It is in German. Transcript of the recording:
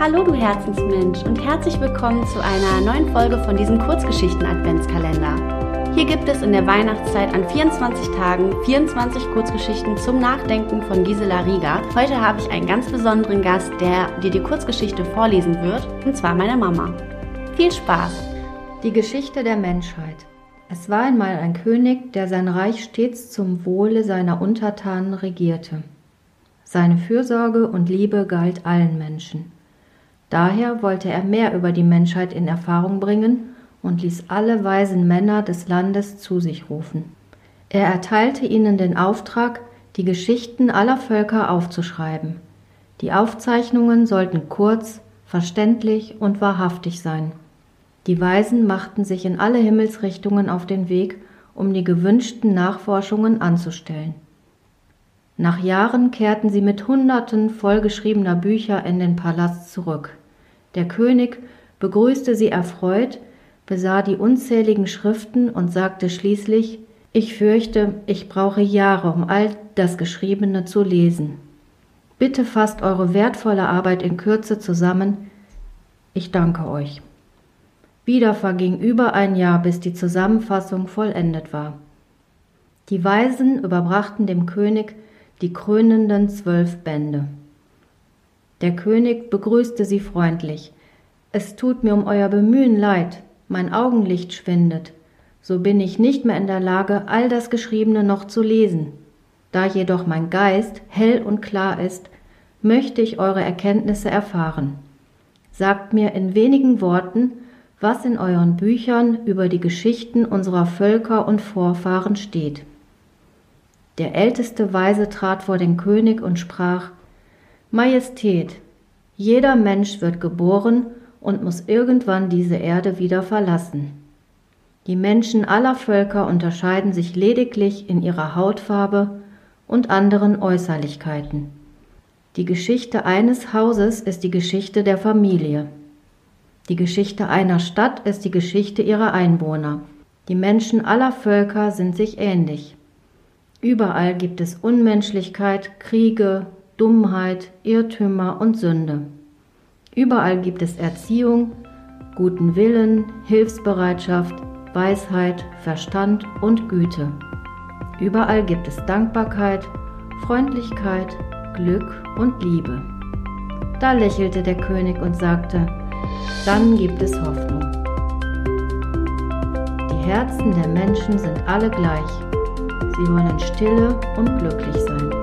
Hallo du Herzensmensch und herzlich willkommen zu einer neuen Folge von diesem Kurzgeschichten-Adventskalender. Hier gibt es in der Weihnachtszeit an 24 Tagen 24 Kurzgeschichten zum Nachdenken von Gisela Rieger. Heute habe ich einen ganz besonderen Gast, der dir die Kurzgeschichte vorlesen wird, und zwar meine Mama. Viel Spaß! Die Geschichte der Menschheit. Es war einmal ein König, der sein Reich stets zum Wohle seiner Untertanen regierte. Seine Fürsorge und Liebe galt allen Menschen. Daher wollte er mehr über die Menschheit in Erfahrung bringen und ließ alle weisen Männer des Landes zu sich rufen. Er erteilte ihnen den Auftrag, die Geschichten aller Völker aufzuschreiben. Die Aufzeichnungen sollten kurz, verständlich und wahrhaftig sein. Die Weisen machten sich in alle Himmelsrichtungen auf den Weg, um die gewünschten Nachforschungen anzustellen. Nach Jahren kehrten sie mit Hunderten vollgeschriebener Bücher in den Palast zurück. Der König begrüßte sie erfreut, besah die unzähligen Schriften und sagte schließlich Ich fürchte, ich brauche Jahre, um all das Geschriebene zu lesen. Bitte fasst eure wertvolle Arbeit in Kürze zusammen. Ich danke euch. Wieder verging über ein Jahr, bis die Zusammenfassung vollendet war. Die Weisen überbrachten dem König die krönenden zwölf Bände. Der König begrüßte sie freundlich. Es tut mir um euer Bemühen leid, mein Augenlicht schwindet, so bin ich nicht mehr in der Lage, all das Geschriebene noch zu lesen. Da jedoch mein Geist hell und klar ist, möchte ich eure Erkenntnisse erfahren. Sagt mir in wenigen Worten, was in euren Büchern über die Geschichten unserer Völker und Vorfahren steht. Der älteste Weise trat vor den König und sprach Majestät, jeder Mensch wird geboren und muss irgendwann diese Erde wieder verlassen. Die Menschen aller Völker unterscheiden sich lediglich in ihrer Hautfarbe und anderen Äußerlichkeiten. Die Geschichte eines Hauses ist die Geschichte der Familie. Die Geschichte einer Stadt ist die Geschichte ihrer Einwohner. Die Menschen aller Völker sind sich ähnlich. Überall gibt es Unmenschlichkeit, Kriege, Dummheit, Irrtümer und Sünde. Überall gibt es Erziehung, guten Willen, Hilfsbereitschaft, Weisheit, Verstand und Güte. Überall gibt es Dankbarkeit, Freundlichkeit, Glück und Liebe. Da lächelte der König und sagte, dann gibt es Hoffnung. Die Herzen der Menschen sind alle gleich. Sie wollen stille und glücklich sein.